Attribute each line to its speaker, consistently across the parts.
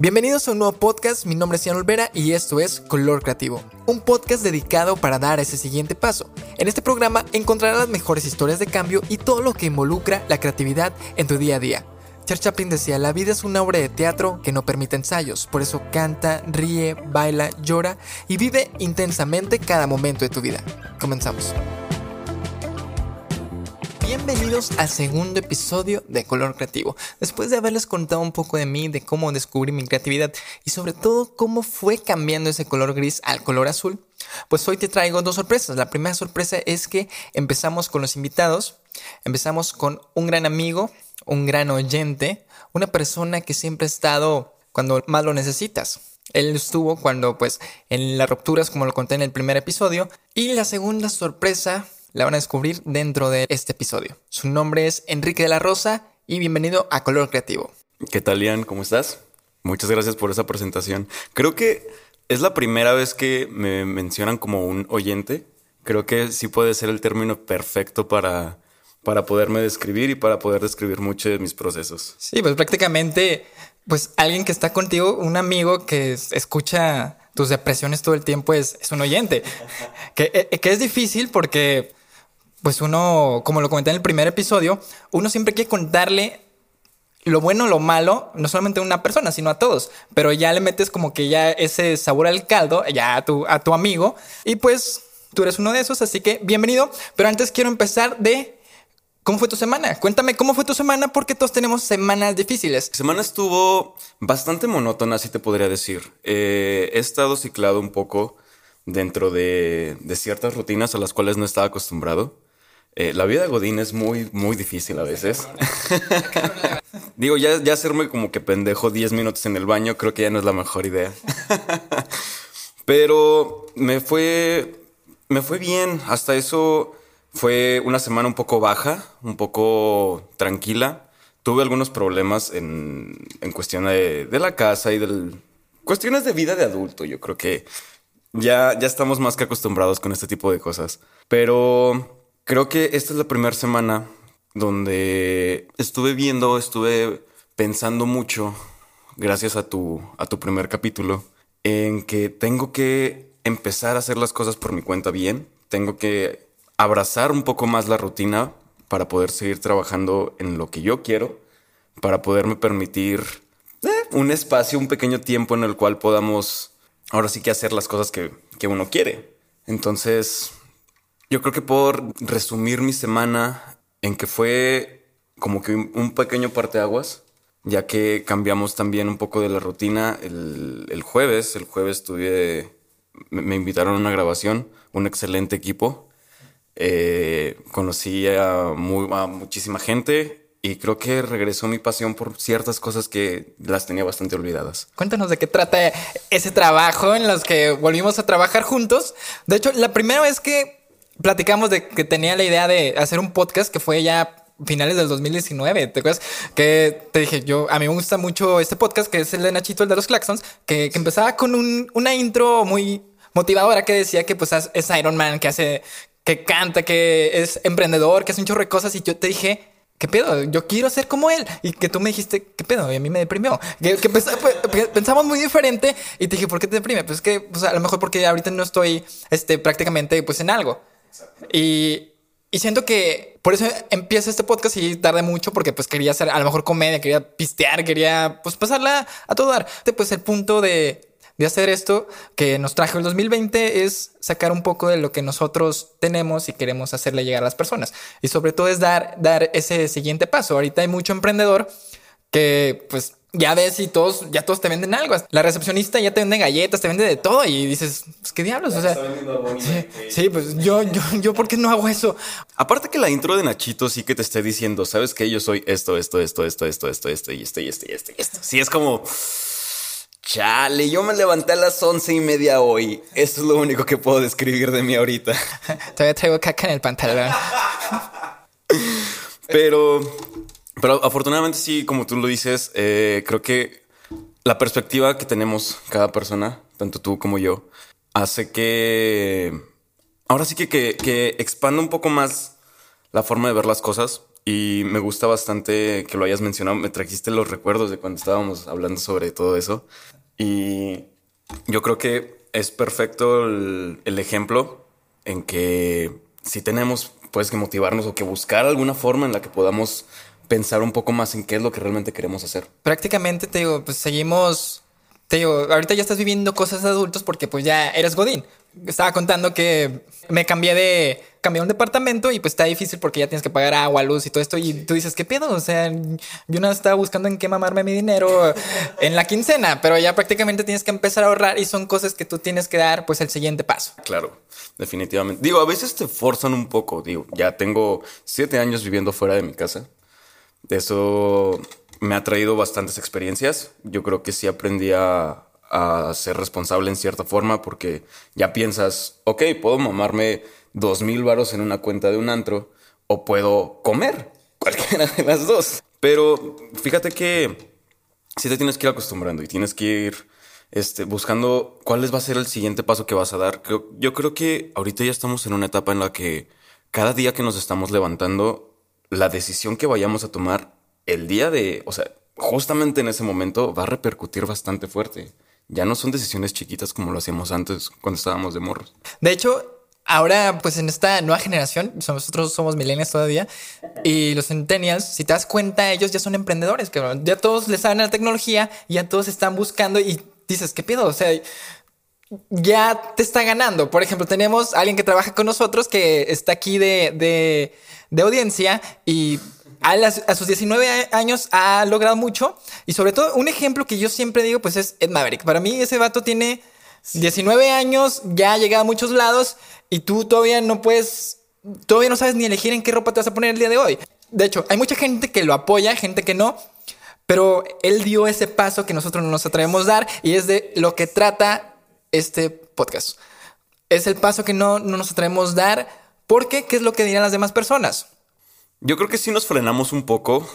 Speaker 1: Bienvenidos a un nuevo podcast, mi nombre es Ian Olvera y esto es Color Creativo, un podcast dedicado para dar ese siguiente paso. En este programa encontrarás las mejores historias de cambio y todo lo que involucra la creatividad en tu día a día. Charles Chaplin decía, la vida es una obra de teatro que no permite ensayos, por eso canta, ríe, baila, llora y vive intensamente cada momento de tu vida. Comenzamos. Bienvenidos al segundo episodio de Color Creativo. Después de haberles contado un poco de mí, de cómo descubrí mi creatividad y sobre todo cómo fue cambiando ese color gris al color azul, pues hoy te traigo dos sorpresas. La primera sorpresa es que empezamos con los invitados, empezamos con un gran amigo, un gran oyente, una persona que siempre ha estado cuando más lo necesitas. Él estuvo cuando, pues, en las rupturas, como lo conté en el primer episodio. Y la segunda sorpresa la van a descubrir dentro de este episodio. Su nombre es Enrique de la Rosa y bienvenido a Color Creativo.
Speaker 2: ¿Qué tal, Ian? ¿Cómo estás? Muchas gracias por esa presentación. Creo que es la primera vez que me mencionan como un oyente. Creo que sí puede ser el término perfecto para, para poderme describir y para poder describir mucho de mis procesos.
Speaker 1: Sí, pues prácticamente, pues alguien que está contigo, un amigo que escucha tus depresiones todo el tiempo es, es un oyente. que, eh, que es difícil porque pues uno, como lo comenté en el primer episodio, uno siempre quiere contarle lo bueno, lo malo, no solamente a una persona, sino a todos. Pero ya le metes como que ya ese sabor al caldo, ya a tu, a tu amigo. Y pues tú eres uno de esos, así que bienvenido. Pero antes quiero empezar de ¿Cómo fue tu semana? Cuéntame cómo fue tu semana porque todos tenemos semanas difíciles.
Speaker 2: semana estuvo bastante monótona, así te podría decir. Eh, he estado ciclado un poco dentro de, de, ciertas rutinas a las cuales no estaba acostumbrado. Eh, la vida de Godín es muy, muy difícil a veces. Digo, ya, ya hacerme como que pendejo 10 minutos en el baño, creo que ya no es la mejor idea. Pero me fue, me fue bien. Hasta eso fue una semana un poco baja, un poco tranquila. Tuve algunos problemas en, en cuestión de, de, la casa y de cuestiones de vida de adulto. Yo creo que ya, ya estamos más que acostumbrados con este tipo de cosas. Pero Creo que esta es la primera semana donde estuve viendo, estuve pensando mucho, gracias a tu, a tu primer capítulo, en que tengo que empezar a hacer las cosas por mi cuenta bien. Tengo que abrazar un poco más la rutina para poder seguir trabajando en lo que yo quiero, para poderme permitir eh, un espacio, un pequeño tiempo en el cual podamos ahora sí que hacer las cosas que, que uno quiere. Entonces, yo creo que puedo resumir mi semana en que fue como que un pequeño parteaguas, ya que cambiamos también un poco de la rutina el, jueves. El jueves tuve, me, invitaron a una grabación, un excelente equipo. Eh, conocí a, a muchísima gente y creo que regresó mi pasión por ciertas cosas que las tenía bastante olvidadas.
Speaker 1: Cuéntanos de qué trata ese trabajo en los que volvimos a trabajar juntos. De hecho, la primera vez que platicamos de que tenía la idea de hacer un podcast que fue ya finales del 2019, ¿te acuerdas? Que te dije, yo, a mí me gusta mucho este podcast, que es el de Nachito, el de los Claxons, que, empezaba con un, una intro muy motivadora que decía que pues es Iron Man, que hace, que canta, que es emprendedor, que hace un chorro de cosas y yo te dije, ¿qué pedo? Yo quiero ser como él. Y que tú me dijiste, ¿qué pedo? Y a mí me deprimió. Que, pensamos muy diferente y te dije, ¿por qué te deprime? Pues que, pues a lo mejor porque ahorita no estoy, este, prácticamente, pues en algo. Y, y siento que por eso empieza este podcast y tarde mucho porque pues quería hacer a lo mejor comedia, quería pistear, quería pues pasarla a todo dar. Pues el punto de, de hacer esto que nos trajo el 2020 es sacar un poco de lo que nosotros tenemos y queremos hacerle llegar a las personas. Y sobre todo es dar, dar ese siguiente paso. Ahorita hay mucho emprendedor que pues ya ves y todos, ya todos te venden algo. La recepcionista ya te vende galletas, te vende de todo y dices, pues, qué diablos, o sea. Sí, pues yo, yo, yo, ¿por qué no hago eso?
Speaker 2: Aparte que la intro de Nachito sí que te esté diciendo, sabes que yo soy esto, esto, esto, esto, esto, esto, esto y esto y esto y esto y esto. Sí, es como, chale, yo me levanté a las once y media hoy. Esto es lo único que puedo describir de mí ahorita.
Speaker 1: Todavía traigo caca en el pantalón.
Speaker 2: Pero pero afortunadamente sí, como tú lo dices, eh, creo que la perspectiva que tenemos cada persona, tanto tú como yo, hace que ahora sí que, que, expanda un poco más la forma de ver las cosas y me gusta bastante que lo hayas mencionado. Me trajiste los recuerdos de cuando estábamos hablando sobre todo eso. Y yo creo que es perfecto el, el ejemplo en que si tenemos pues que motivarnos o que buscar alguna forma en la que podamos pensar un poco más en qué es lo que realmente queremos hacer.
Speaker 1: Prácticamente te digo, pues seguimos, te digo, ahorita ya estás viviendo cosas de adultos porque pues ya eres Godín. Estaba contando que me cambié de, cambié un departamento y pues está difícil porque ya tienes que pagar agua, luz y todo esto y tú dices, ¿qué pedo? O sea, yo no estaba buscando en qué mamarme mi dinero en la quincena, pero ya prácticamente tienes que empezar a ahorrar y son cosas que tú tienes que dar pues el siguiente paso.
Speaker 2: Claro, definitivamente. Digo, a veces te forzan un poco, digo, ya tengo siete años viviendo fuera de mi casa. Eso me ha traído bastantes experiencias. Yo creo que sí aprendí a, a ser responsable en cierta forma porque ya piensas, ok, puedo mamarme dos mil varos en una cuenta de un antro o puedo comer cualquiera de las dos. Pero fíjate que si te tienes que ir acostumbrando y tienes que ir este, buscando cuál va a ser el siguiente paso que vas a dar. yo creo que ahorita ya estamos en una etapa en la que cada día que nos estamos levantando, la decisión que vayamos a tomar el día de, o sea, justamente en ese momento va a repercutir bastante fuerte ya no son decisiones chiquitas como lo hacíamos antes cuando estábamos de morros.
Speaker 1: De hecho, ahora, pues en esta nueva generación, nosotros somos millennials todavía, y los centennials, si te das cuenta, ellos ya son emprendedores, que ya todos les saben la tecnología, ya todos están buscando y dices, ¿qué pido? O sea, ya te está ganando. Por ejemplo, tenemos a alguien que trabaja con nosotros que está aquí de, de, de audiencia y a, sus 19 años ha logrado mucho. Y sobre todo, un ejemplo que yo siempre digo, pues es Ed Maverick. Para mí, ese vato tiene 19 años, ya ha llegado a muchos lados y tú todavía no puedes, todavía no sabes ni elegir en qué ropa te vas a poner el día de hoy. De hecho, hay mucha gente que lo apoya, gente que no. Pero él dio ese paso que nosotros no nos atrevemos a dar y es de lo que trata este podcast. Es el paso que no, no nos atrevemos a dar porque ¿qué es lo que dirán las demás personas?
Speaker 2: Yo creo que sí nos frenamos un poco.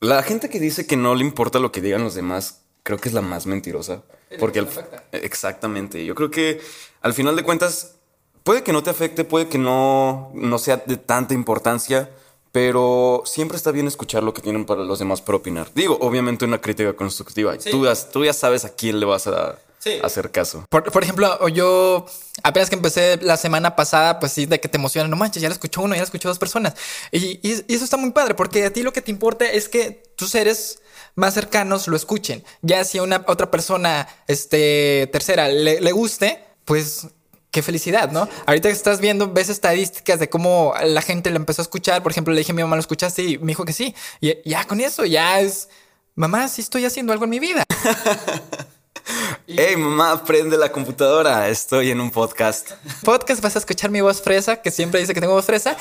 Speaker 2: La gente que dice que no le importa lo que digan los demás, creo que es la más mentirosa. Porque exactamente. Yo creo que al final de cuentas, puede que no te afecte, puede que no, no sea de tanta importancia, pero siempre está bien escuchar lo que tienen para los demás para opinar. Digo, obviamente una crítica constructiva. Tú, tú ya sabes a quién le vas a hacer caso.
Speaker 1: Por, ejemplo, yo apenas que empecé la semana pasada, pues sí, de que te emociona, no manches, ya lo escuchó uno, ya lo escuchó dos personas. Y, eso está muy padre, porque a ti lo que te importa es que tus seres más cercanos lo escuchen. Ya si a una otra persona, este, tercera, le, le guste, pues qué felicidad, ¿no? Ahorita que estás viendo, ves estadísticas de cómo la gente lo empezó a escuchar. Por ejemplo, le dije a mi mamá, ¿lo escuchaste? Y me dijo que sí. Y ya con eso, ya es, mamá, sí estoy haciendo algo en mi vida.
Speaker 2: Hey mamá, prende la computadora. Estoy en un podcast.
Speaker 1: Podcast, vas a escuchar mi voz fresa, que siempre dice que tengo voz fresa.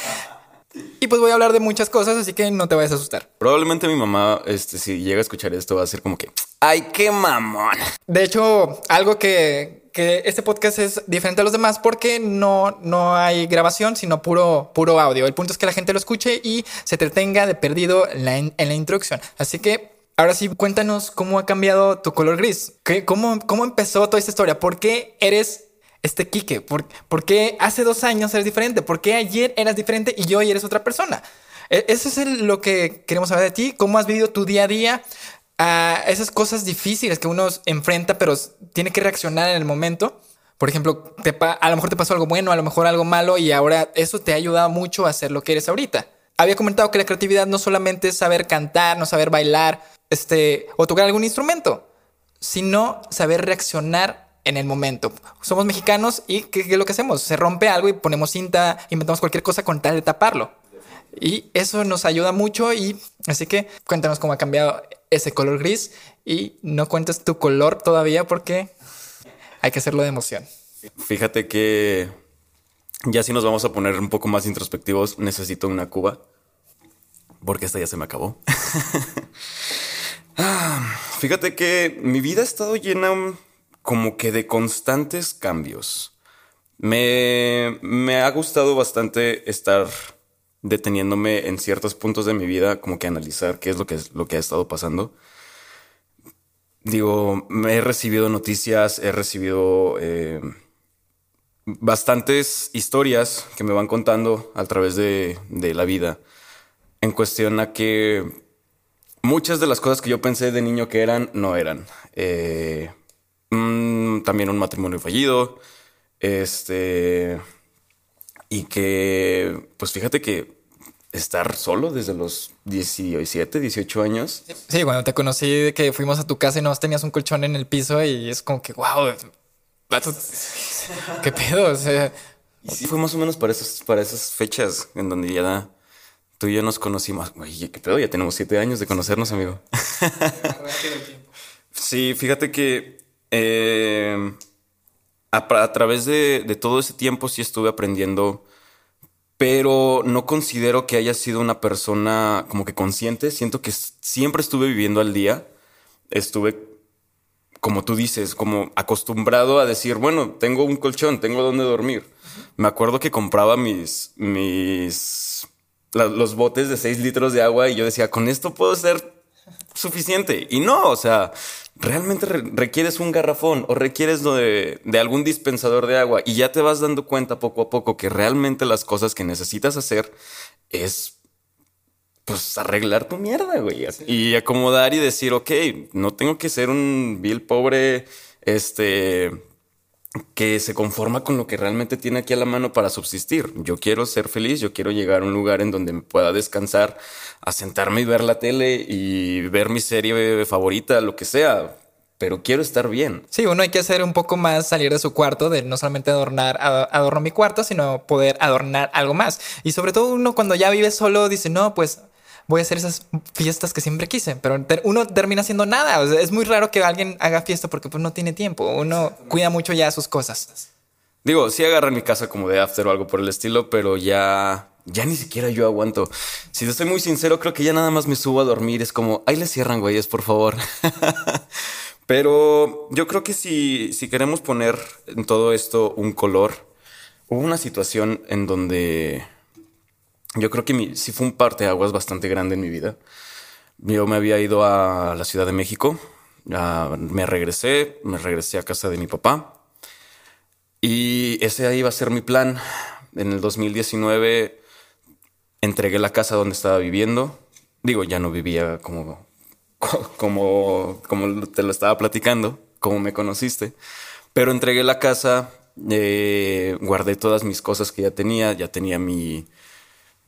Speaker 1: Y pues voy a hablar de muchas cosas, así que no te vayas a asustar.
Speaker 2: Probablemente mi mamá, este, si llega a escuchar esto, va a ser como que, ¡ay, qué mamón!
Speaker 1: De hecho, algo que, que este podcast es diferente a los demás porque no, no hay grabación, sino puro, puro audio. El punto es que la gente lo escuche y se entretenga de perdido la, en la introducción. Así que Ahora sí, cuéntanos cómo ha cambiado tu color gris. ¿Qué, cómo, ¿Cómo empezó toda esta historia? ¿Por qué eres este Quique? ¿Por, qué hace dos años eres diferente? ¿Por qué ayer eras diferente y hoy eres otra persona? E, eso es lo que queremos saber de ti. ¿Cómo has vivido tu día a día a esas cosas difíciles que uno enfrenta, pero tiene que reaccionar en el momento? Por ejemplo, a lo mejor te pasó algo bueno, a lo mejor algo malo y ahora eso te ha ayudado mucho a ser lo que eres ahorita. Había comentado que la creatividad no solamente es saber cantar, no saber bailar, este, o tocar algún instrumento, sino saber reaccionar en el momento. Somos mexicanos y ¿qué, es lo que hacemos? Se rompe algo y ponemos cinta, inventamos cualquier cosa con tal de taparlo. Y eso nos ayuda mucho y así que cuéntanos cómo ha cambiado ese color gris y no cuentes tu color todavía porque hay que hacerlo de emoción.
Speaker 2: Fíjate que ya si nos vamos a poner un poco más introspectivos, necesito una cuba porque esta ya se me acabó. Ah, fíjate que mi vida ha estado llena como que de constantes cambios. Me, me ha gustado bastante estar deteniéndome en ciertos puntos de mi vida, como que analizar qué es lo que, lo que ha estado pasando. Digo, he recibido noticias, he recibido eh, bastantes historias que me van contando a través de, de la vida en cuestión a que muchas de las cosas que yo pensé de niño que eran, no eran. Eh, mm, también un matrimonio fallido. Este. Y que, pues fíjate que estar solo desde los 17, 18 años.
Speaker 1: Sí, cuando te conocí de que fuimos a tu casa y no tenías un colchón en el piso y es como que, wow, qué pedo. O sea,
Speaker 2: y sí, fue más o menos para esas, para esas fechas en donde ya tú y yo nos conocimos. Oye, qué pedo, ya tenemos siete años de conocernos, amigo. sí, fíjate que eh, a, través de, de todo ese tiempo sí estuve aprendiendo pero no considero que haya sido una persona como que consciente. Siento que siempre estuve viviendo al día. Estuve, como tú dices, como acostumbrado a decir, bueno, tengo un colchón, tengo donde dormir. Me acuerdo que compraba mis, mis, los botes de 6 litros de agua y yo decía, con esto puedo ser suficiente. Y no, o sea, realmente requieres un garrafón o requieres de, de, algún dispensador de agua y ya te vas dando cuenta poco a poco que realmente las cosas que necesitas hacer es pues arreglar tu mierda, güey. Y acomodar y decir, ok, no tengo que ser un vil pobre, este, que se conforma con lo que realmente tiene aquí a la mano para subsistir. Yo quiero ser feliz, yo quiero llegar a un lugar en donde me pueda descansar, a sentarme y ver la tele y ver mi serie favorita, lo que sea. Pero quiero estar bien.
Speaker 1: Sí, uno hay que hacer un poco más salir de su cuarto, de no solamente adornar, adorno mi cuarto, sino poder adornar algo más. Y sobre todo uno cuando ya vive solo dice, no, pues voy a hacer esas fiestas que siempre quise, pero uno termina haciendo nada. O sea, es muy raro que alguien haga fiesta porque pues no tiene tiempo. Uno cuida mucho ya sus cosas.
Speaker 2: Digo, sí agarran mi casa como de after o algo por el estilo, pero ya, ya ni siquiera yo aguanto. Si te estoy muy sincero, creo que ya nada más me subo a dormir. Es como, ahí le cierran, güeyes, por favor. pero yo creo que si, si queremos poner en todo esto un color, hubo una situación en donde yo creo que mi, sí fue un parteaguas bastante grande en mi vida. Yo me había ido a la Ciudad de México, me regresé, me regresé a casa de mi papá y ese ahí iba a ser mi plan. En el 2019 entregué la casa donde estaba viviendo. Digo, ya no vivía como, como, como te lo estaba platicando, como me conociste, pero entregué la casa, eh, guardé todas mis cosas que ya tenía, ya tenía mi,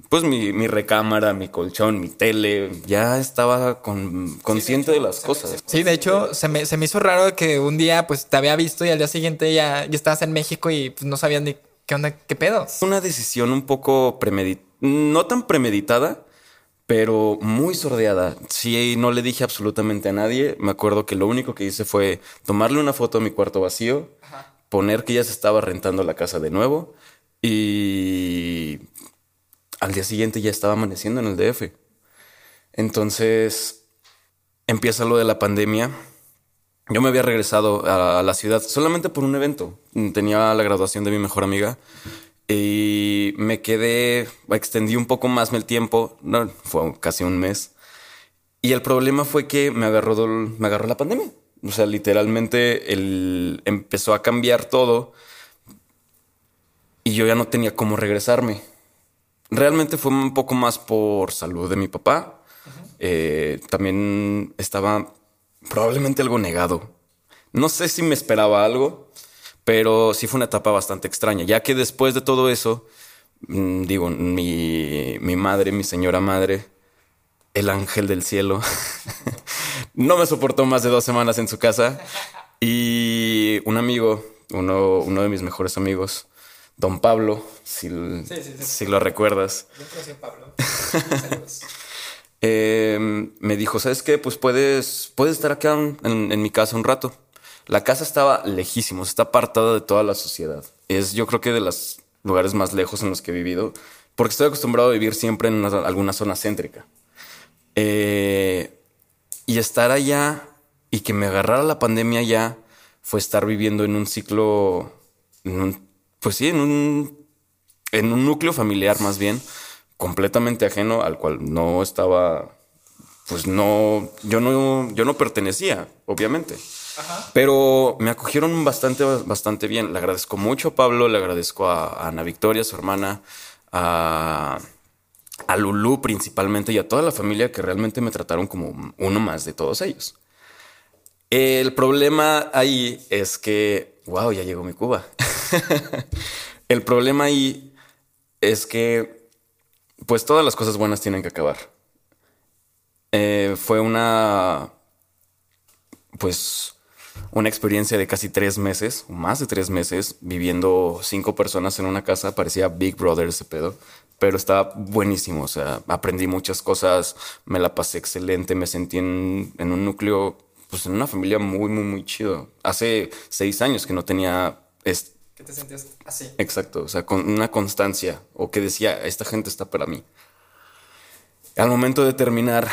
Speaker 2: pues mi, recámara, mi colchón, mi tele, ya estaba con, consciente de las cosas.
Speaker 1: Sí, de hecho, se me, hizo raro que un día pues te había visto y al día siguiente ya, ya estabas en México y pues, no sabías ni qué onda, qué pedo.
Speaker 2: Una decisión un poco premeditada, no tan premeditada, pero muy sordeada. Sí, no le dije absolutamente a nadie. Me acuerdo que lo único que hice fue tomarle una foto a mi cuarto vacío, poner que ya se estaba rentando la casa de nuevo y al día siguiente ya estaba amaneciendo en el DF. Entonces empieza lo de la pandemia. Yo me había regresado a la ciudad solamente por un evento. Tenía la graduación de mi mejor amiga y me quedé, extendí un poco más el tiempo, no, fue casi un mes. Y el problema fue que me agarró, me agarró la pandemia. O sea, literalmente empezó a cambiar todo y yo ya no tenía cómo regresarme realmente fue un poco más por salud de mi papá. Eh, también estaba probablemente algo negado. No sé si me esperaba algo, pero sí fue una etapa bastante extraña, ya que después de todo eso, mm, digo, mi, mi madre, mi señora madre, el ángel del cielo, no me soportó más de dos semanas en su casa y un amigo, uno, uno de mis mejores amigos, Don Pablo, si, si lo recuerdas. Yo Pablo. Em, me dijo, ¿sabes qué? Pues puedes, puedes estar acá en, mi casa un rato. La casa estaba lejísimos, está apartada de toda la sociedad. Es yo creo que de los lugares más lejos en los que he vivido, porque estoy acostumbrado a vivir siempre en alguna zona céntrica. Eh, y estar allá y que me agarrara la pandemia ya fue estar viviendo en un ciclo, en un pues sí, en un, en un núcleo familiar más bien, completamente ajeno al cual no estaba, pues no, yo no, yo no pertenecía, obviamente. Pero me acogieron bastante, bastante bien. Le agradezco mucho a Pablo, le agradezco a, Ana Victoria, su hermana, a, a Lulu principalmente y a toda la familia que realmente me trataron como uno más de todos ellos. El problema ahí es que, wow, ya llegó mi Cuba. el problema ahí es que, pues todas las cosas buenas tienen que acabar. Eh, fue una, pues, una experiencia de casi tres meses, más de tres meses, viviendo cinco personas en una casa. Parecía Big Brother ese pedo, pero estaba buenísimo. O sea, aprendí muchas cosas, me la pasé excelente, me sentí en, un núcleo, pues en una familia muy, muy, muy chido. Hace seis años que no tenía...
Speaker 1: ¿Qué te sentías así?
Speaker 2: Exacto, o sea, con una constancia, o que decía, esta gente está para mí. Al momento de terminar,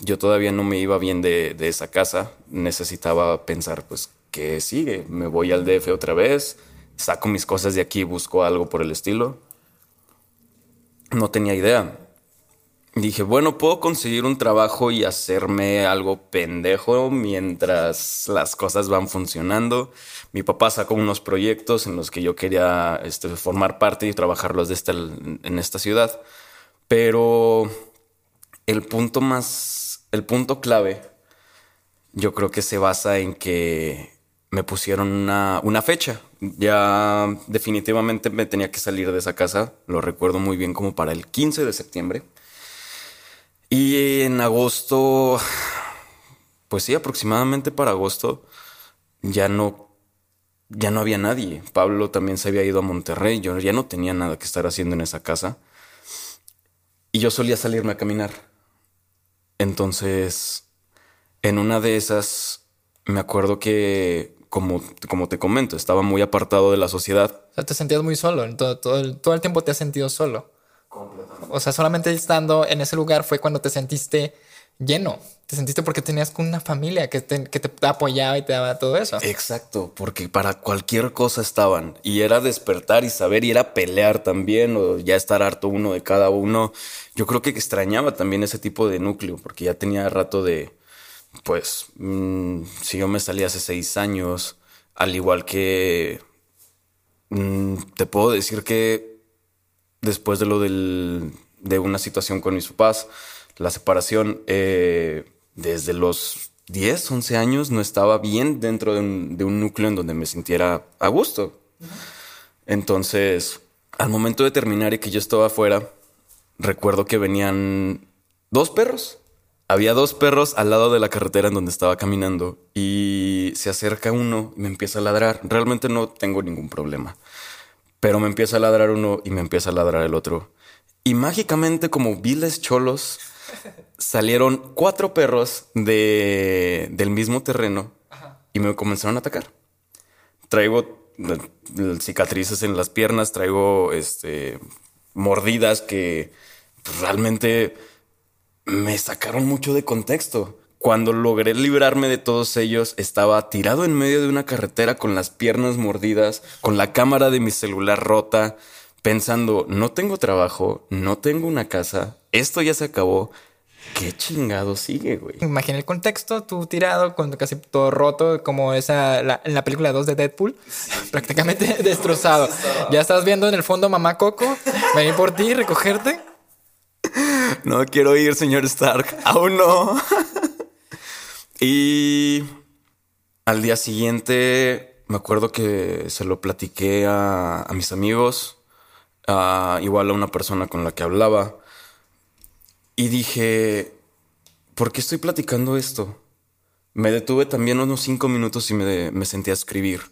Speaker 2: yo todavía no me iba bien de, esa casa. Necesitaba pensar, pues, ¿qué sigue? ¿Me voy al DF otra vez? ¿Saco mis cosas de aquí busco algo por el estilo? No tenía idea. Dije, bueno, puedo conseguir un trabajo y hacerme algo pendejo mientras las cosas van funcionando. Mi papá sacó unos proyectos en los que yo quería este, formar parte y trabajarlos de en esta ciudad. Pero el punto más el punto clave yo creo que se basa en que me pusieron una, fecha. Ya definitivamente me tenía que salir de esa casa. Lo recuerdo muy bien como para el 15 de septiembre. Y en agosto, pues sí, aproximadamente para agosto, ya no, ya no había nadie. Pablo también se había ido a Monterrey. Yo ya no tenía nada que estar haciendo en esa casa. Y yo solía salirme a caminar. Entonces, en una de esas, me acuerdo que, como, como te comento, estaba muy apartado de la sociedad.
Speaker 1: O sea, te sentías muy solo, todo, todo, el, todo el tiempo te has sentido solo. O sea, solamente estando en ese lugar fue cuando te sentiste lleno. Te sentiste porque tenías una familia que te, que te apoyaba y te daba todo eso.
Speaker 2: Exacto, porque para cualquier cosa estaban. Y era despertar y saber, y era pelear también, o ya estar harto uno de cada uno. Yo creo que extrañaba también ese tipo de núcleo, porque ya tenía rato de, pues, mm, si yo me salí hace seis años, al igual que mm, te puedo decir que después de lo de una situación con mis papás, la separación, eh, desde los 10, 11 años no estaba bien dentro de un, núcleo en donde me sintiera a gusto. Entonces, al momento de terminar y que yo estaba afuera, recuerdo que venían dos perros. Había dos perros al lado de la carretera en donde estaba caminando y se acerca uno y me empieza a ladrar. Realmente no tengo ningún problema, pero me empieza a ladrar uno y me empieza a ladrar el otro. Y mágicamente como viles cholos salieron cuatro perros de, del mismo terreno y me comenzaron a atacar. Traigo eh, cicatrices en las piernas, traigo este, mordidas que realmente me sacaron mucho de contexto. Cuando logré librarme de todos ellos, estaba tirado en medio de una carretera con las piernas mordidas, con la cámara de mi celular rota, pensando, no tengo trabajo, no tengo una casa, esto ya se acabó. ¿Qué chingado sigue, güey?
Speaker 1: Imagina el contexto, tú tirado, con casi todo roto, como esa en la película 2 de Deadpool, prácticamente destrozado. Ya estás viendo en el fondo mamá Coco, venir por ti, recogerte.
Speaker 2: No quiero ir, señor Stark, aún no. y al día siguiente, me acuerdo que se lo platiqué a, mis amigos, a, igual a una persona con la que hablaba. Y dije, ¿por qué estoy platicando esto? Me detuve también unos cinco minutos y me, me senté a escribir.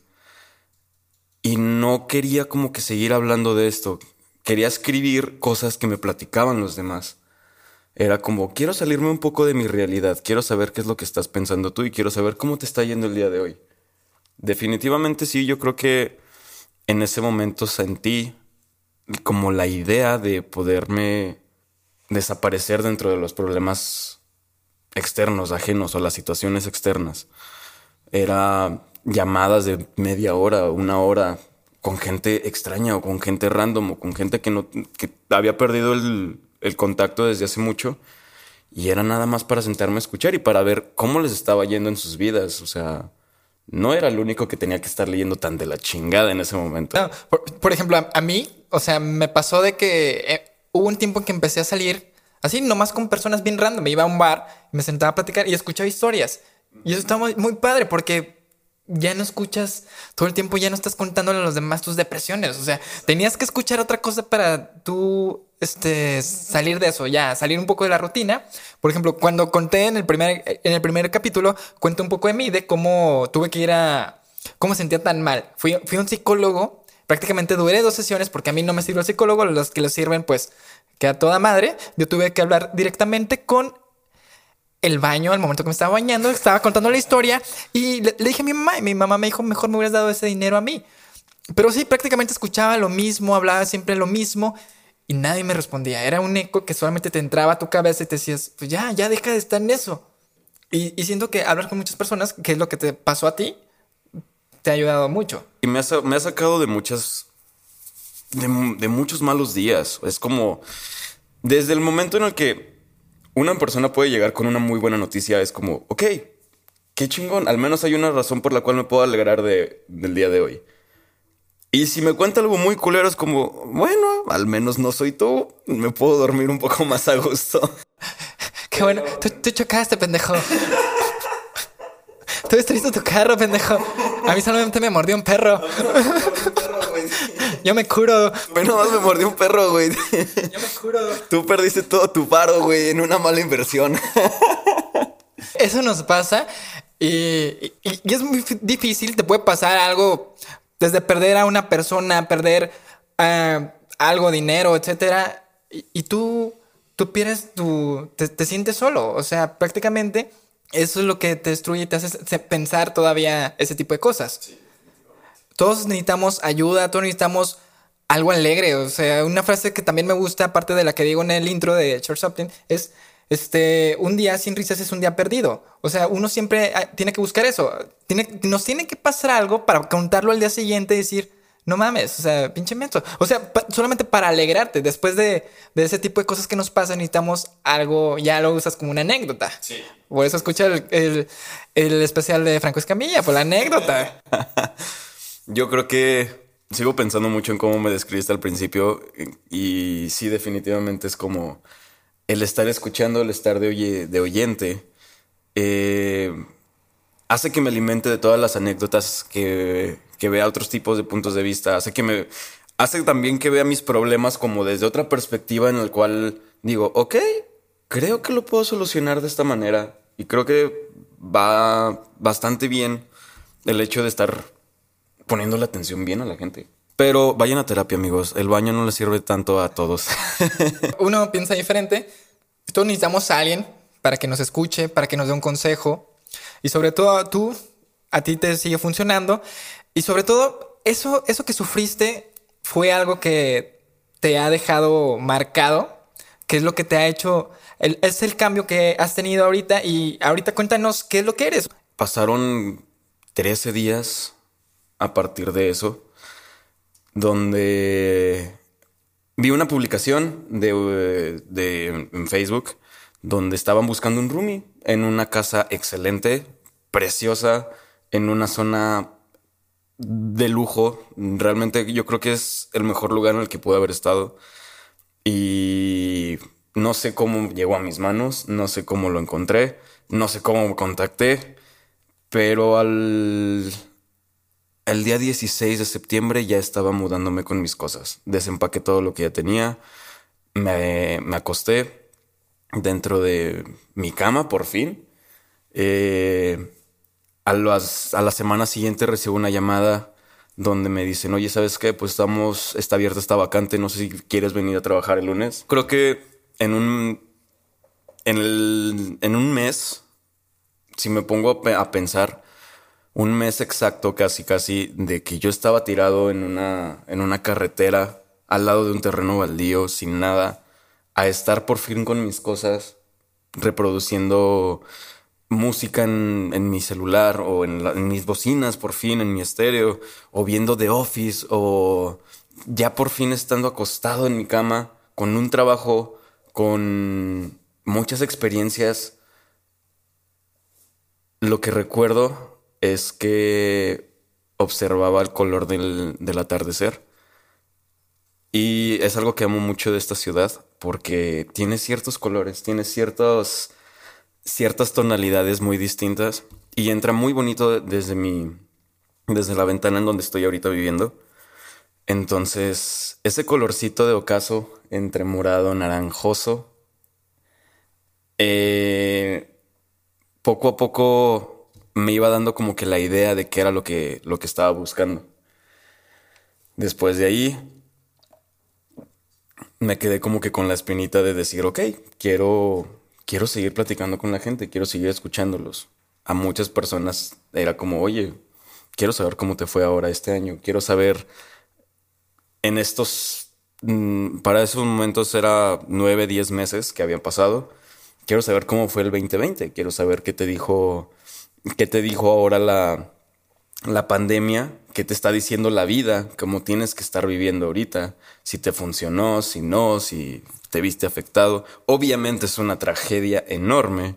Speaker 2: Y no quería como que seguir hablando de esto. Quería escribir cosas que me platicaban los demás. Era como, quiero salirme un poco de mi realidad, quiero saber qué es lo que estás pensando tú y quiero saber cómo te está yendo el día de hoy. Definitivamente sí, yo creo que en ese momento sentí como la idea de poderme desaparecer dentro de los problemas externos, ajenos o las situaciones externas. Era llamadas de media hora, una hora, con gente extraña o con gente random o con gente que no que había perdido el, el contacto desde hace mucho. Y era nada más para sentarme a escuchar y para ver cómo les estaba yendo en sus vidas. O sea, no era el único que tenía que estar leyendo tan de la chingada en ese momento.
Speaker 1: por, ejemplo, a, mí, o sea, me pasó de que eh, hubo un tiempo en que empecé a salir así, nomás con personas bien random. Me iba a un bar, me sentaba a platicar y escuchaba historias. Y eso está muy, muy padre porque ya no escuchas todo el tiempo, ya no estás contándole a los demás tus depresiones. O sea, tenías que escuchar otra cosa para tú este, salir de eso, ya, salir un poco de la rutina. Por ejemplo, cuando conté en el primer, en el primer capítulo, cuento un poco de mí, de cómo tuve que ir a, cómo sentía tan mal. Fui, fui a un psicólogo, prácticamente duré dos sesiones porque a mí no me sirve el psicólogo, los que lo sirven, pues, queda toda madre. Yo tuve que hablar directamente con el baño al momento que me estaba bañando, estaba contando la historia y le, dije a mi mamá y mi mamá me dijo, mejor me hubieras dado ese dinero a mí. Pero sí, prácticamente escuchaba lo mismo, hablaba siempre lo mismo y nadie me respondía. Era un eco que solamente te entraba a tu cabeza y te decías, pues ya, ya deja de estar en eso. Y, siento que hablar con muchas personas, que es lo que te pasó a ti, te ha ayudado mucho.
Speaker 2: Y me ha, me sacado de muchas, de muchos malos días. Es como, desde el momento en el que una persona puede llegar con una muy buena noticia, es como, ok, qué chingón, al menos hay una razón por la cual me puedo alegrar de, del día de hoy. Y si me cuenta algo muy culero, es como, bueno, al menos no soy tú, me puedo dormir un poco más a gusto.
Speaker 1: Qué bueno, tú, chocaste, pendejo. Tú destruiste tu carro, pendejo. A mí solamente me mordió un perro. Yo me curo.
Speaker 2: Bueno, más me mordió un perro, güey.
Speaker 1: Yo me curo.
Speaker 2: Tú perdiste todo tu paro, güey, en una mala inversión.
Speaker 1: Eso nos pasa y, es muy difícil. Te puede pasar algo desde perder a una persona, perder uh, algo, dinero, etcétera. Y, tú, tú pierdes tu. Te, te sientes solo. O sea, prácticamente eso es lo que te destruye y te hace pensar todavía ese tipo de cosas. Todos necesitamos ayuda, todos necesitamos algo alegre. O sea, una frase que también me gusta, aparte de la que digo en el intro de George Upton, es este, un día sin risas es un día perdido. O sea, uno siempre ah, tiene que buscar eso. Tiene, nos tiene que pasar algo para contarlo al día siguiente y decir, no mames, o sea, pinche menso. O sea, solamente para alegrarte. Después de, ese tipo de cosas que nos pasan, necesitamos algo, ya lo usas como una anécdota. Sí. Por eso escucha el, el especial de Franco Escamilla, por la anécdota.
Speaker 2: Yo creo que sigo pensando mucho en cómo me describiste al principio y sí, definitivamente es como el estar escuchando, el estar de, oye, de oyente, eh, hace que me alimente de todas las anécdotas, que, que vea otros tipos de puntos de vista, hace que me... Hace también que vea mis problemas como desde otra perspectiva en el cual digo, ok, creo que lo puedo solucionar de esta manera. Y creo que va bastante bien el hecho de estar poniendo la atención bien a la gente. Pero vayan a terapia, amigos. El baño no le sirve tanto a todos.
Speaker 1: Uno piensa diferente. Todos necesitamos a alguien para que nos escuche, para que nos dé un consejo. Y sobre todo tú, a ti te sigue funcionando. Y sobre todo, eso, eso que sufriste fue algo que te ha dejado marcado, que es lo que te ha hecho, es el cambio que has tenido ahorita. Y ahorita cuéntanos qué es lo que eres.
Speaker 2: Pasaron 13 días a partir de eso, donde vi una publicación de, en Facebook donde estaban buscando un roomie en una casa excelente, preciosa, en una zona de lujo. Realmente yo creo que es el mejor lugar en el que pude haber estado. Y no sé cómo llegó a mis manos, no sé cómo lo encontré, no sé cómo me contacté, pero al el día 16 de septiembre ya estaba mudándome con mis cosas. Desempaqué todo lo que ya tenía. Me, acosté dentro de mi cama por fin. Eh, a, la semana siguiente recibo una llamada donde me dicen, oye, ¿sabes qué? Pues estamos, está abierta esta vacante, no sé si quieres venir a trabajar el lunes. Creo que en un, en un mes, si me pongo a pensar, un mes exacto casi casi de que yo estaba tirado en una, en una carretera al lado de un terreno baldío sin nada, a estar por fin con mis cosas, reproduciendo música en, mi celular o en, en, mis bocinas por fin, en mi estéreo, o viendo The Office, o ya por fin estando acostado en mi cama, con un trabajo, con muchas experiencias. Lo que recuerdo es que observaba el color del, atardecer Y es algo que amo mucho de esta ciudad porque tiene ciertos colores, tiene ciertos, ciertas tonalidades muy distintas y entra muy bonito desde mi, desde la ventana en donde estoy ahorita viviendo. Entonces, ese colorcito de ocaso entre morado, naranjoso, eh, poco a poco me iba dando como que la idea de qué era lo que, lo que estaba buscando. Después de ahí, me quedé como que con la espinita de decir, ok, quiero, quiero seguir platicando con la gente, quiero seguir escuchándolos. A muchas personas era como, oye, quiero saber cómo te fue ahora este año, quiero saber en estos, mm, para esos momentos era nueve, diez meses que habían pasado, quiero saber cómo fue el 2020, quiero saber qué te dijo, qué te dijo ahora la, la pandemia, qué te está diciendo la vida, cómo tienes que estar viviendo ahorita, si te funcionó, si no, si te viste afectado. Obviamente es una tragedia enorme,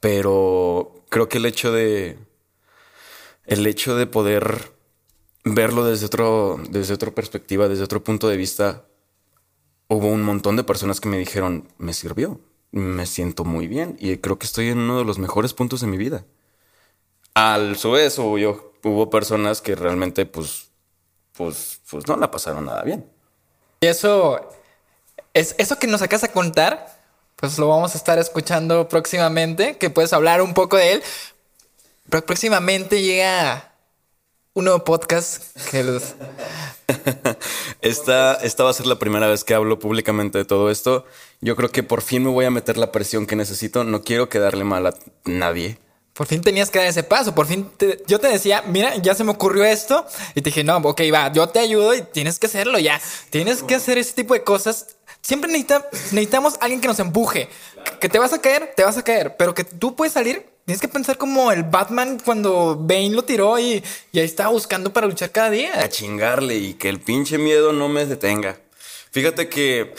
Speaker 2: pero creo que el hecho de el hecho de poder verlo desde otro desde otra perspectiva, desde otro punto de vista, hubo un montón de personas que me dijeron, "Me sirvió, me siento muy bien y creo que estoy en uno de los mejores puntos de mi vida." Al su vez, yo hubo personas que realmente, pues, pues, pues no la pasaron nada bien.
Speaker 1: Y eso, es, eso que nos acabas de contar, pues lo vamos a estar escuchando próximamente, que puedes hablar un poco de él. Pero próximamente llega un nuevo podcast que los...
Speaker 2: esta, esta va a ser la primera vez que hablo públicamente de todo esto. Yo creo que por fin me voy a meter la presión que necesito. No quiero quedarle mal a nadie.
Speaker 1: Por fin tenías que dar ese paso. Por fin yo te decía, mira, ya se me ocurrió esto. Y te dije, no, ok, va, yo te ayudo y tienes que hacerlo ya. Tienes que hacer ese tipo de cosas. Siempre necesitamos alguien que nos empuje. Que te vas a caer, te vas a caer. Pero que tú puedes salir. Tienes que pensar como el Batman cuando Bane lo tiró y, y ahí estaba buscando para luchar cada día.
Speaker 2: A chingarle y que el pinche miedo no me detenga. Fíjate que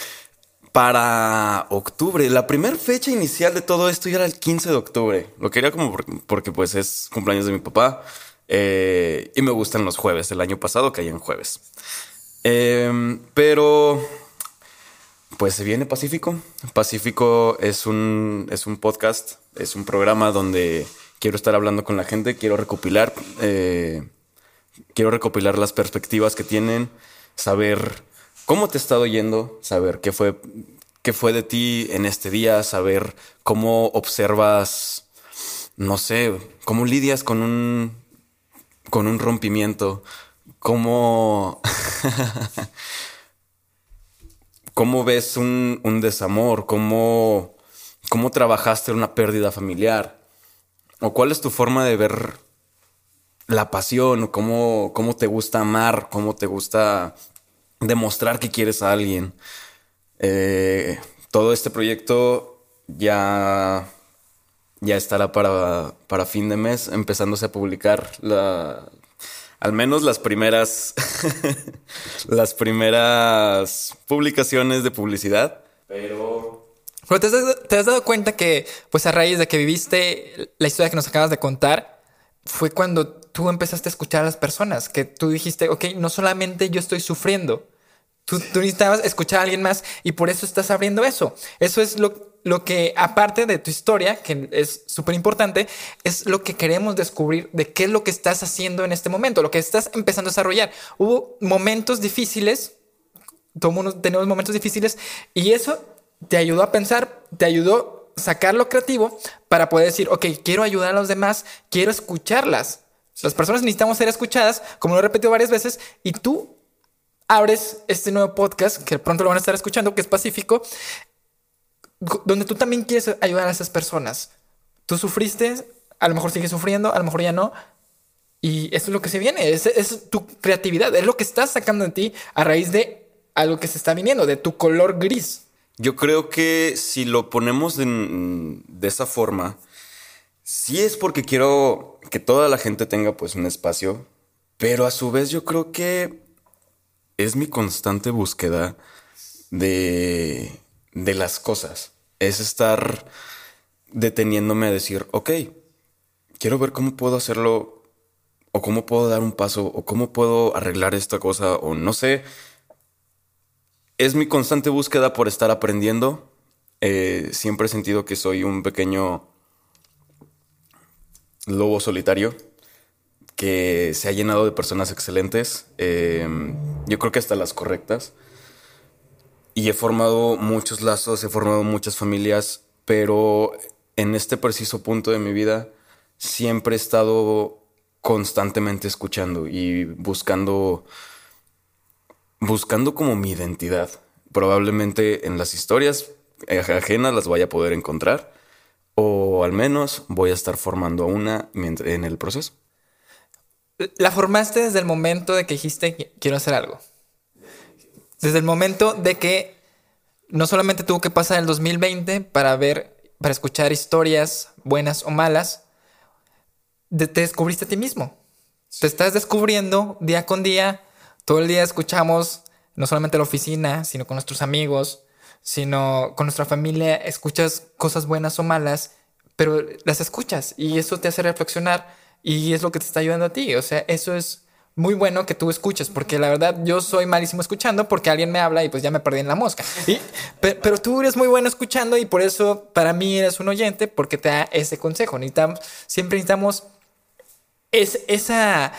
Speaker 2: para octubre. La primera fecha inicial de todo esto ya era el 15 de octubre. Lo quería como porque, pues es cumpleaños de mi papá eh, y me gustan los jueves. El año pasado caía en jueves. Em, pero pues se viene Pacífico. Pacífico es un, es un podcast, es un programa donde quiero estar hablando con la gente, quiero recopilar, eh, quiero recopilar las perspectivas que tienen, saber cómo te ha estado yendo, saber qué fue, qué fue de ti en este día, saber cómo observas, no sé, cómo lidias con un, con un rompimiento, cómo, cómo ves un, un desamor, cómo, cómo trabajaste una pérdida familiar, o cuál es tu forma de ver la pasión, cómo, cómo te gusta amar, cómo te gusta demostrar que quieres a alguien. Eh, todo este proyecto ya, ya estará para, para fin de mes, empezándose a publicar la, al menos las primeras, las primeras publicaciones de publicidad. Pero...
Speaker 1: Pero te has, te has, dado cuenta que, pues a raíz de que viviste la historia que nos acabas de contar, fue cuando tú empezaste a escuchar a las personas, que tú dijiste, ok, no solamente yo estoy sufriendo, Tú, necesitabas escuchar a alguien más y por eso estás abriendo eso. Eso es lo, lo que, aparte de tu historia, que es súper importante, es lo que queremos descubrir de qué es lo que estás haciendo en este momento, lo que estás empezando a desarrollar. Hubo momentos difíciles, tenemos momentos difíciles y eso te ayudó a pensar, te ayudó a sacar lo creativo para poder decir, ok, quiero ayudar a los demás, quiero escucharlas. Las personas necesitamos ser escuchadas, como lo he repetido varias veces, y tú abres este nuevo podcast que pronto lo van a estar escuchando, que es Pacífico, donde tú también quieres ayudar a esas personas. Tú sufriste, a lo mejor sigues sufriendo, a lo mejor ya no. Y eso es lo que se viene, es, es tu creatividad, es lo que estás sacando de ti a raíz de algo que se está viniendo, de tu color gris.
Speaker 2: Yo creo que si lo ponemos de, de esa forma, sí es porque quiero que toda la gente tenga pues un espacio, pero a su vez yo creo que es mi constante búsqueda de, de las cosas. Es estar deteniéndome a decir, ok, quiero ver cómo puedo hacerlo, o cómo puedo dar un paso, o cómo puedo arreglar esta cosa, o no sé. es mi constante búsqueda por estar aprendiendo. Eh, siempre he sentido que soy un pequeño lobo solitario que se ha llenado de personas excelentes. Eh, yo creo que hasta las correctas. Y he formado muchos lazos, he formado muchas familias, pero en este preciso punto de mi vida siempre he estado constantemente escuchando y buscando buscando como mi identidad. Probablemente en las historias ajenas las vaya a poder encontrar o al menos voy a estar formando una en el proceso.
Speaker 1: La formaste desde el momento de que dijiste quiero hacer algo. Desde el momento de que no solamente tuvo que pasar el 2020 para ver, para escuchar historias buenas o malas, te descubriste a ti mismo. Te estás descubriendo día con día. Todo el día escuchamos, no solamente la oficina, sino con nuestros amigos, sino con nuestra familia. Escuchas cosas buenas o malas, pero las escuchas y eso te hace reflexionar y es lo que te está ayudando a ti. O sea, eso es muy bueno que tú escuches, porque la verdad yo soy malísimo escuchando porque alguien me habla y pues ya me perdí en la mosca. Y, pero, tú eres muy bueno escuchando y por eso para mí eres un oyente porque te da ese consejo. Necesitamos, siempre necesitamos es, esa,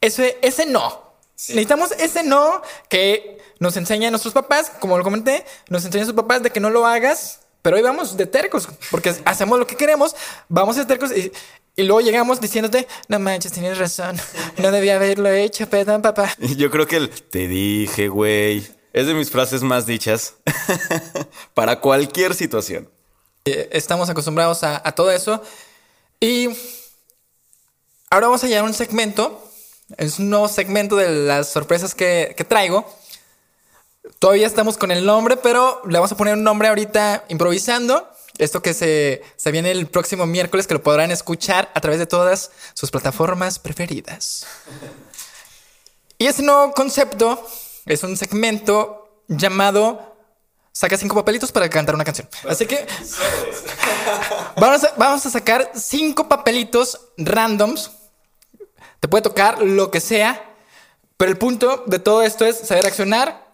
Speaker 1: ese, ese no. Necesitamos ese no que nos enseñan nuestros papás, como lo comenté, nos enseñan sus papás de que no lo hagas, pero ahí vamos de tercos, porque hacemos lo que queremos, vamos de tercos y, y luego llegamos diciéndote, no manches, tienes razón, no debía haberlo hecho, perdón, papá.
Speaker 2: Yo creo que el te dije, güey, es de mis frases más dichas para cualquier situación.
Speaker 1: Eh, estamos acostumbrados a, todo eso. Y ahora vamos a llegar a un segmento. Es un nuevo segmento de las sorpresas que, que traigo. Todavía estamos con el nombre, pero le vamos a poner un nombre ahorita improvisando. Esto que se, se, viene el próximo miércoles, que lo podrán escuchar a través de todas sus plataformas preferidas. Y ese nuevo concepto es un segmento llamado Saca cinco papelitos para cantar una canción. Así que vamos a, vamos a sacar cinco papelitos randoms. Te puede tocar lo que sea, pero el punto de todo esto es saber accionar,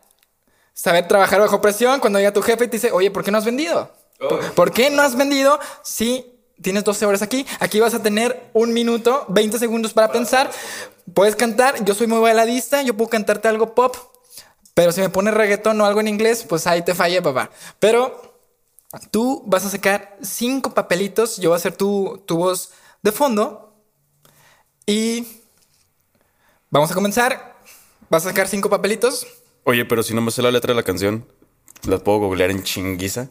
Speaker 1: saber trabajar bajo presión. Cuando llega tu jefe y te dice, oye, ¿por qué no has vendido? ¿Por, qué no has vendido si tienes 12 horas aquí? Aquí vas a tener un minuto, 20 segundos para pensar. Puedes cantar, yo soy muy baladista, yo puedo cantarte algo pop, pero si me pones reggaetón o algo en inglés, pues ahí te falla, papá. Pero tú vas a sacar cinco papelitos, yo voy a hacer tu, tu voz de fondo y vamos a comenzar. Vas a sacar cinco papelitos.
Speaker 2: Oye, pero si no me sé la letra de la canción, ¿la puedo googlear en chinguiza?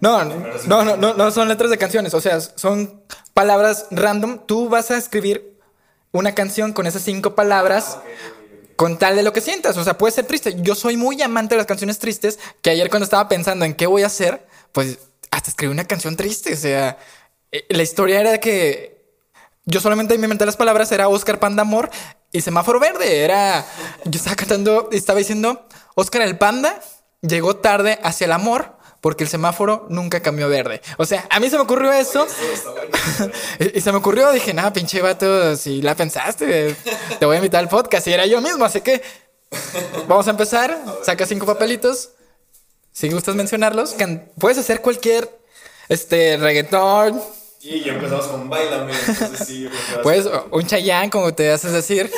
Speaker 1: No, no, no, no, no son letras de canciones, o sea, son palabras random. Tú vas a escribir una canción con esas cinco palabras. Con tal de lo que sientas, o sea, puede ser triste. Yo soy muy amante de las canciones tristes, que ayer cuando estaba pensando en qué voy a hacer, pues hasta escribí una canción triste. O sea, eh, la historia era que yo solamente me inventé las palabras, era Oscar Panda Amor y Semáforo Verde. Era, yo estaba cantando y estaba diciendo, Oscar el Panda llegó tarde hacia el amor porque el semáforo nunca cambió verde. O sea, a mí se me ocurrió eso. y, se me ocurrió, dije, nada, pinche vato, si la pensaste, te voy a invitar al podcast. Y era yo mismo, así que vamos a empezar. Saca cinco papelitos. Si gustas mencionarlos, puedes hacer cualquier este reggaetón.
Speaker 2: Y ya empezamos con bailame.
Speaker 1: pues un chayán, como te haces decir.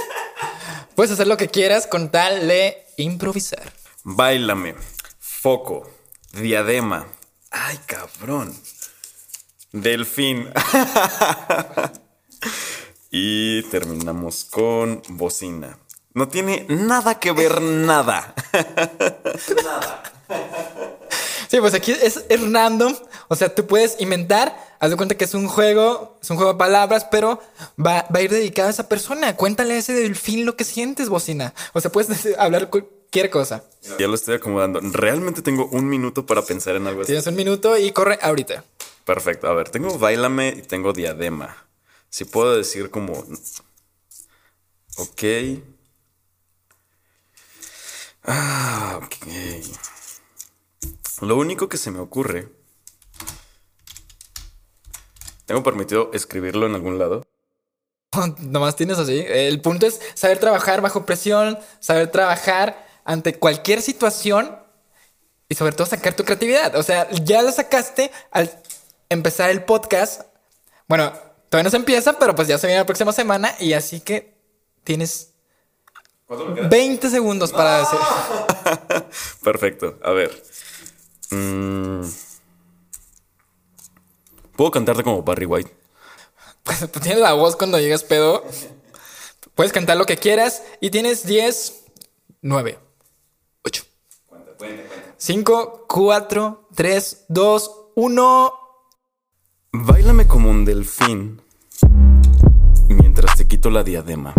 Speaker 1: Puedes hacer lo que quieras con tal de improvisar.
Speaker 2: Bailame. Foco. Diadema. Ay, cabrón. Delfín. y terminamos con bocina. No tiene nada que ver nada. nada.
Speaker 1: Sí, pues aquí es, random. O sea, tú puedes inventar. Haz de cuenta que es un juego, es un juego de palabras, pero va, va a ir dedicado a esa persona. Cuéntale a ese delfín lo que sientes, bocina. O sea, puedes hablar cualquier cosa.
Speaker 2: Ya lo estoy acomodando. Realmente tengo un minuto para pensar en algo así.
Speaker 1: Tienes un minuto y corre ahorita.
Speaker 2: Perfecto. A ver, tengo bailame y tengo diadema. Si puedo decir como. Ok. Ah, ok. Lo único que se me ocurre. ¿Tengo permitido escribirlo en algún lado?
Speaker 1: Nomás tienes así. El punto es saber trabajar bajo presión, saber trabajar ante cualquier situación y sobre todo sacar tu creatividad. O sea, ya lo sacaste al empezar el podcast. Bueno, todavía no se empieza, pero pues ya se viene la próxima semana y así que tienes 20 segundos para decir.
Speaker 2: Perfecto. A ver. Mm. ¿Puedo cantarte como Barry White?
Speaker 1: Pues tú tienes la voz cuando llegas pedo. Puedes cantar lo que quieras y tienes 10, 9, 8, 5, 4, 3, 2, 1.
Speaker 2: Báilame como un delfín mientras te quito la diadema.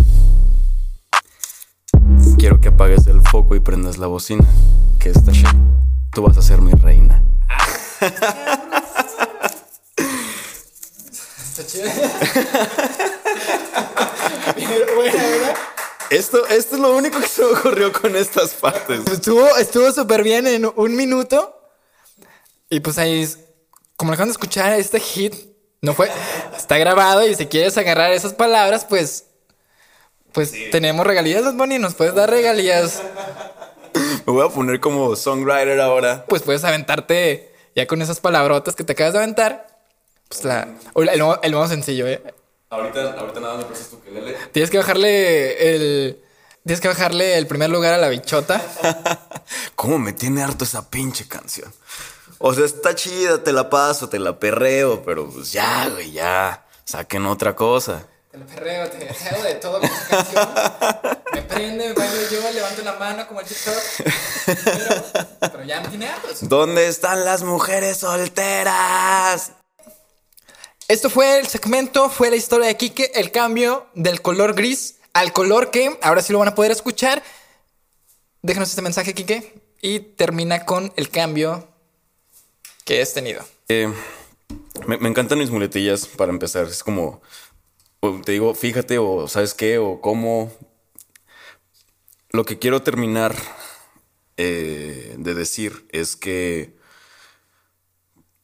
Speaker 2: Quiero que apagues el foco y prendas la bocina, que esta shit, tú vas a ser mi reina.
Speaker 1: Está chido. Buena, ¿verdad?
Speaker 2: Esto, esto es lo único que se me ocurrió con estas partes.
Speaker 1: Estuvo estuvo súper bien en un minuto. Y pues ahí, como acaban de escuchar, este hit no fue. Está grabado y si quieres agarrar esas palabras, pues. Pues tenemos regalías, Bunny, nos puedes dar regalías.
Speaker 2: Me voy a poner como songwriter ahora.
Speaker 1: Pues puedes aventarte ya con esas palabrotas que te acabas de aventar. Pues la. El, nuevo- el nuevo sencillo, eh.
Speaker 2: Ahorita, ahorita nada me prestas tu quelele.
Speaker 1: Tienes que bajarle el. Tienes que bajarle el primer lugar a la bichota.
Speaker 2: ¿Cómo me tiene harto esa pinche canción? O sea, está chida, te la paso, te la perreo, pero pues ya, güey, ya. Saquen otra cosa.
Speaker 1: Te lo perreo, te hago de todo con esa canción. Me prende, me bailo yo, levanto la mano como el TikTok. Pero, pero ya me tiene hartos.
Speaker 2: ¿Dónde están las mujeres solteras?
Speaker 1: Esto fue el segmento, fue la historia de Kike, el cambio del color gris al color que ahora sí lo van a poder escuchar. Déjanos este mensaje, Kike, y termina con el cambio que has tenido.
Speaker 2: Eh, me, encantan mis muletillas para empezar. Es como, te digo, fíjate, o sabes qué, o cómo. Lo que quiero terminar eh, de decir es que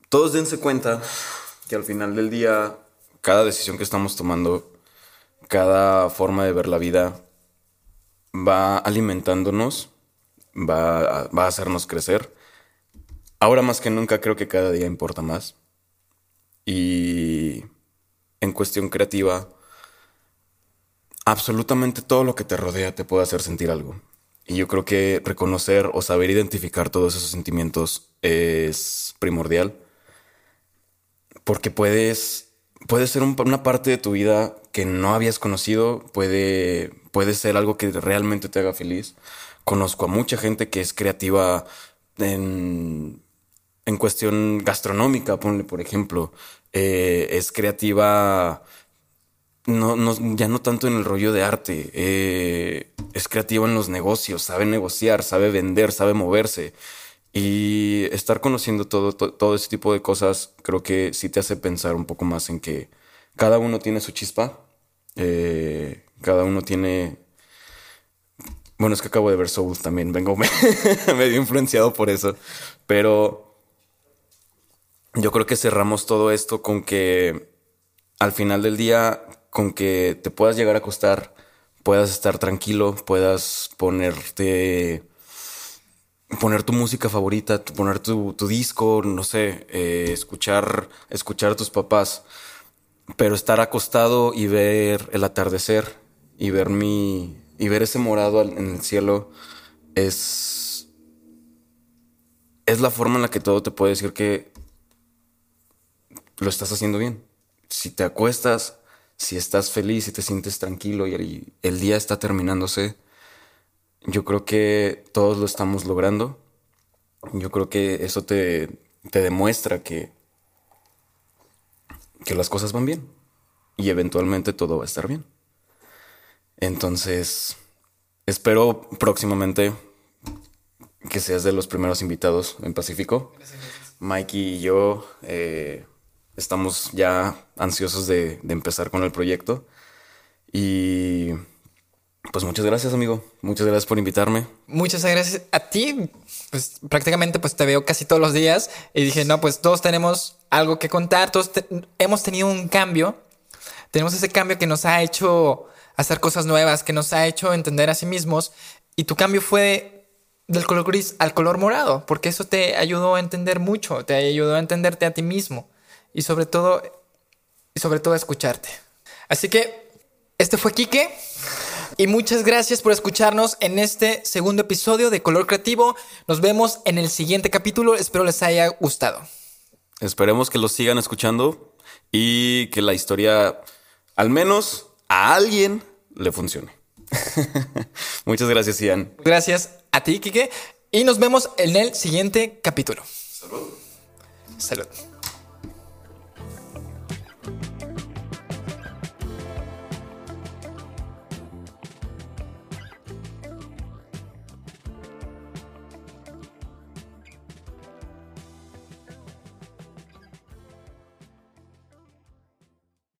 Speaker 2: todos dense cuenta que al final del día, cada decisión que estamos tomando, cada forma de ver la vida, va alimentándonos, va a- va a hacernos crecer. Ahora más que nunca creo que cada día importa más. Y en cuestión creativa, absolutamente todo lo que te rodea te puede hacer sentir algo. Y yo creo que reconocer o saber identificar todos esos sentimientos es primordial. Porque puedes, puede ser un- una parte de tu vida que no habías conocido, puede, puede ser algo que realmente te haga feliz. Conozco a mucha gente que es creativa en, en cuestión gastronómica, ponle por ejemplo, eh, es creativa no, no, ya no tanto en el rollo de arte, eh, es creativa en los negocios, sabe negociar, sabe vender, sabe moverse. Y estar conociendo todo, to- todo ese tipo de cosas creo que sí te hace pensar un poco más en que cada uno tiene su chispa, eh, cada uno tiene... Bueno, es que acabo de ver Soul también, vengo me- medio influenciado por eso, pero yo creo que cerramos todo esto con que al final del día, con que te puedas llegar a acostar, puedas estar tranquilo, puedas ponerte, poner tu música favorita, poner tu, disco, no sé, eh, escuchar, escuchar a tus papás, pero estar acostado y ver el atardecer y ver mi, y ver ese morado en el cielo es, es la forma en la que todo te puede decir que lo estás haciendo bien. Si te acuestas, si estás feliz, si te sientes tranquilo y el, el día está terminándose, yo creo que todos lo estamos logrando. Yo creo que eso te, te demuestra que, que las cosas van bien y eventualmente todo va a estar bien. Entonces, espero próximamente que seas de los primeros invitados en Pacífico. Mikey y yo eh, estamos ya ansiosos de, de empezar con el proyecto. Y pues muchas gracias, amigo. Muchas gracias por invitarme.
Speaker 1: Muchas gracias a ti. Pues prácticamente pues te veo casi todos los días y dije, no, pues todos tenemos algo que contar, todos hemos tenido un cambio. Tenemos ese cambio que nos ha hecho hacer cosas nuevas, que nos ha hecho entender a sí mismos y tu cambio fue del color gris al color morado, porque eso te ayudó a entender mucho, te ayudó a entenderte a ti mismo y sobre todo, y sobre todo a escucharte. Así que este fue Quique y muchas gracias por escucharnos en este segundo episodio de Color Creativo. Nos vemos en el siguiente capítulo, espero les haya gustado.
Speaker 2: Esperemos que lo sigan escuchando y que la historia, al menos a alguien, le funcione. Muchas gracias, Ian.
Speaker 1: Gracias a ti, Kike. Y nos vemos en el siguiente capítulo. Salud. Salud.